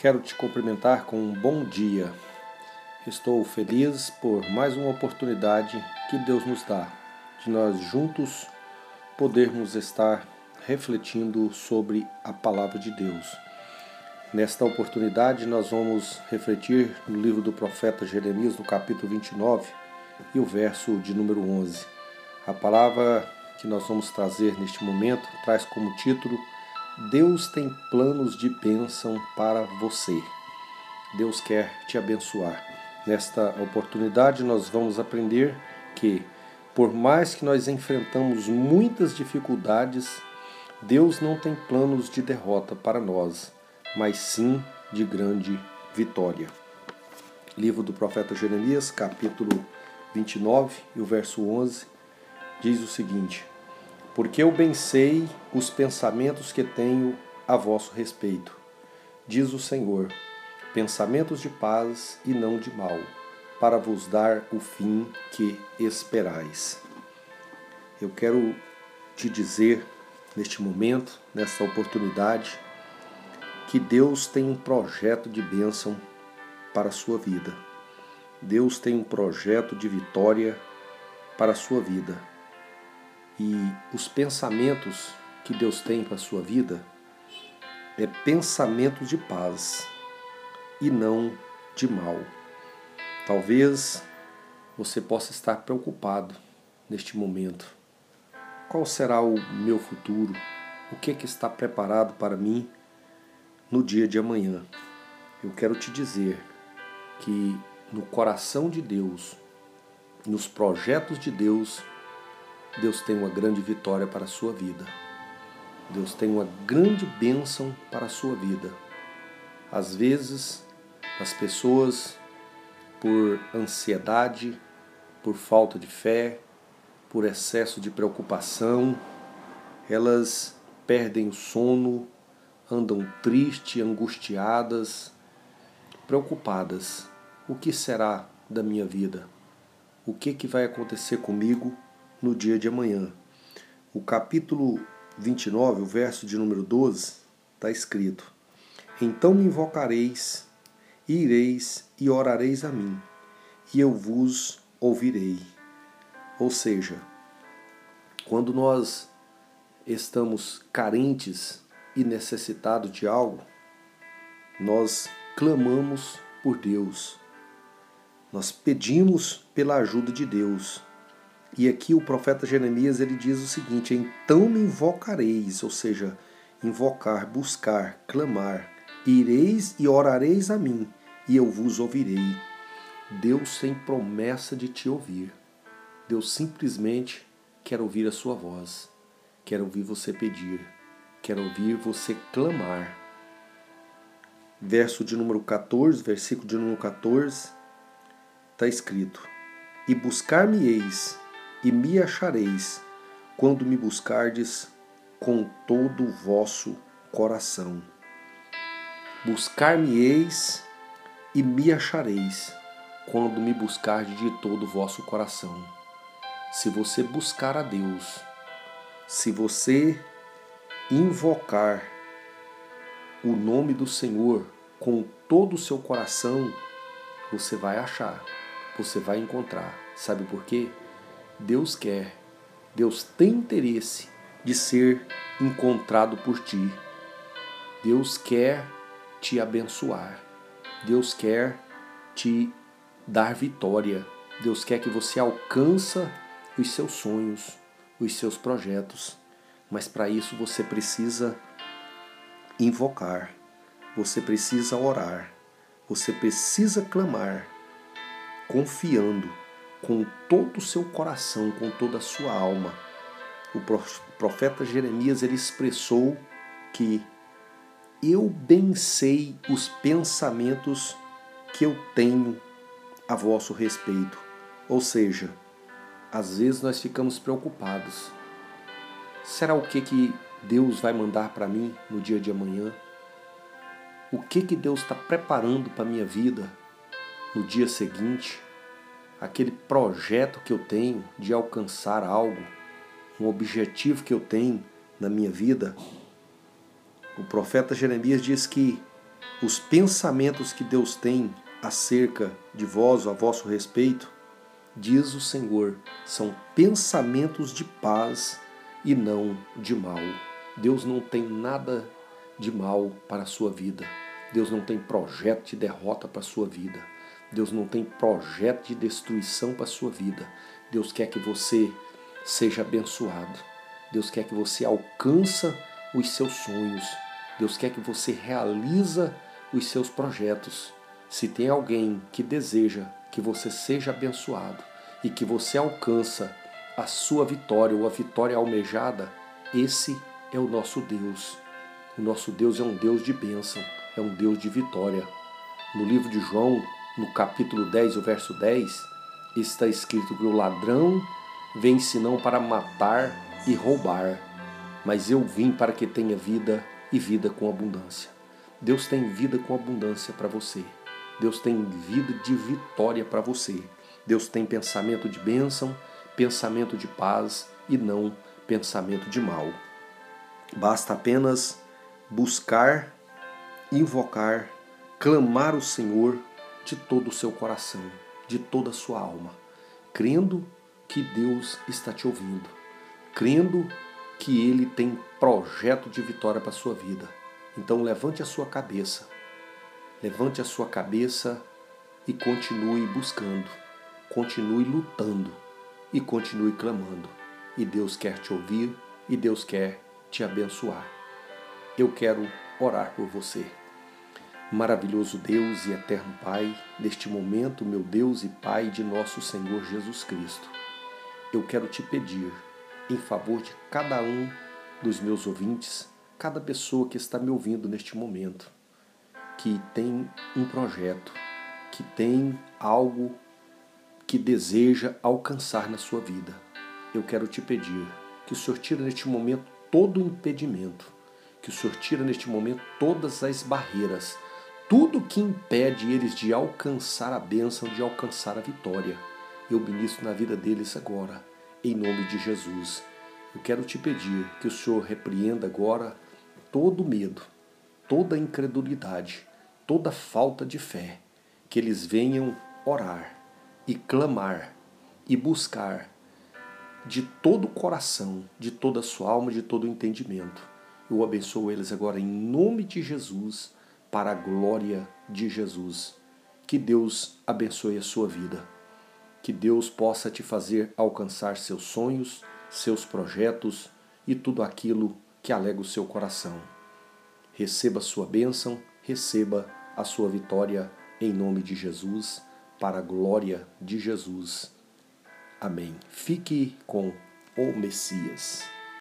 Quero te cumprimentar com um bom dia. Estou feliz por mais uma oportunidade que Deus nos dá de nós juntos podermos estar refletindo sobre a palavra de Deus. Nesta oportunidade, nós vamos refletir no livro do profeta Jeremias, no capítulo 29 e o verso de número 11. A palavra que nós vamos trazer neste momento traz como título Deus tem planos de bênção para você. Deus quer te abençoar. Nesta oportunidade, nós vamos aprender que, por mais que nós enfrentamos muitas dificuldades, Deus não tem planos de derrota para nós, mas sim de grande vitória. Livro do profeta Jeremias, capítulo 29 e o verso 11, diz o seguinte: porque eu bem sei os pensamentos que tenho a vosso respeito, diz o Senhor, pensamentos de paz e não de mal, para vos dar o fim que esperais. Eu quero te dizer neste momento, nesta oportunidade, que Deus tem um projeto de bênção para a sua vida. Deus tem um projeto de vitória para a sua vida. E os pensamentos que Deus tem para a sua vida é pensamentos de paz e não de mal. Talvez você possa estar preocupado neste momento. Qual será o meu futuro? O que, é que está preparado para mim no dia de amanhã? Eu quero te dizer que no coração de Deus, nos projetos de Deus, Deus tem uma grande vitória para a sua vida. Deus tem uma grande bênção para a sua vida. Às vezes, as pessoas, por ansiedade, por falta de fé, por excesso de preocupação, elas perdem o sono, andam tristes, angustiadas, preocupadas. O que será da minha vida? O que, que vai acontecer comigo no dia de amanhã. O capítulo 29, o verso de número 12, está escrito: Então me invocareis, e ireis e orareis a mim, e eu vos ouvirei. Ou seja, quando nós estamos carentes e necessitados de algo, nós clamamos por Deus. Nós pedimos pela ajuda de Deus. E aqui o profeta Jeremias ele diz o seguinte: Então me invocareis, ou seja, invocar, buscar, clamar, ireis e orareis a mim, e eu vos ouvirei. Deus tem promessa de te ouvir. Deus simplesmente quer ouvir a sua voz, quer ouvir você pedir, quer ouvir você clamar. Verso de número 14, versículo de número 14, está escrito: E buscar-me-eis e me achareis quando me buscardes com todo o vosso coração. Buscar-me-eis e me achareis quando me buscardes de todo o vosso coração. Se você buscar a Deus, se você invocar o nome do Senhor com todo o seu coração, você vai achar, você vai encontrar. Sabe por quê? Deus quer, Deus tem interesse de ser encontrado por ti. Deus quer te abençoar. Deus quer te dar vitória. Deus quer que você alcança os seus sonhos, os seus projetos. Mas para isso você precisa invocar, você precisa orar, você precisa clamar, confiando com todo o seu coração, com toda a sua alma. O profeta Jeremias ele expressou que eu bem sei os pensamentos que eu tenho a vosso respeito. Ou seja, às vezes nós ficamos preocupados. Será o que que Deus vai mandar para mim no dia de amanhã? O que que Deus está preparando para minha vida no dia seguinte? Aquele projeto que eu tenho de alcançar algo, um objetivo que eu tenho na minha vida. O profeta Jeremias diz que os pensamentos que Deus tem acerca de vós, a vosso respeito, diz o Senhor, são pensamentos de paz e não de mal. Deus não tem nada de mal para a sua vida. Deus não tem projeto de derrota para a sua vida. Deus não tem projeto de destruição para a sua vida. Deus quer que você seja abençoado. Deus quer que você alcança os seus sonhos. Deus quer que você realiza os seus projetos. Se tem alguém que deseja que você seja abençoado e que você alcança a sua vitória ou a vitória almejada, esse é o nosso Deus. O nosso Deus é um Deus de bênção, é um Deus de vitória. No livro de João, no capítulo 10, o verso 10, está escrito que o ladrão vem senão para matar e roubar, mas eu vim para que tenha vida e vida com abundância. Deus tem vida com abundância para você. Deus tem vida de vitória para você. Deus tem pensamento de bênção, pensamento de paz e não pensamento de mal. Basta apenas buscar, invocar, clamar o Senhor de todo o seu coração, de toda a sua alma, crendo que Deus está te ouvindo, crendo que Ele tem projeto de vitória para a sua vida. Então levante a sua cabeça Levante a sua cabeça e continue buscando, continue lutando e continue clamando. E Deus quer te ouvir e Deus quer te abençoar. Eu quero orar por você. Maravilhoso Deus e eterno Pai, neste momento, meu Deus e Pai de nosso Senhor Jesus Cristo, eu quero te pedir, em favor de cada um dos meus ouvintes, cada pessoa que está me ouvindo neste momento, que tem um projeto, que tem algo que deseja alcançar na sua vida. Eu quero te pedir que o Senhor tire neste momento todo o impedimento, que o Senhor tire neste momento todas as barreiras, tudo que impede eles de alcançar a bênção, de alcançar a vitória. Eu ministro na vida deles agora, em nome de Jesus. Eu quero te pedir que o Senhor repreenda agora todo medo, toda incredulidade, toda falta de fé, que eles venham orar e clamar e buscar de todo o coração, de toda a sua alma, de todo o entendimento. Eu abençoo eles agora em nome de Jesus, para a glória de Jesus. Que Deus abençoe a sua vida. Que Deus possa te fazer alcançar seus sonhos, seus projetos e tudo aquilo que alega o seu coração. Receba sua bênção, receba a sua vitória em nome de Jesus, para a glória de Jesus. Amém. Fique com o Messias.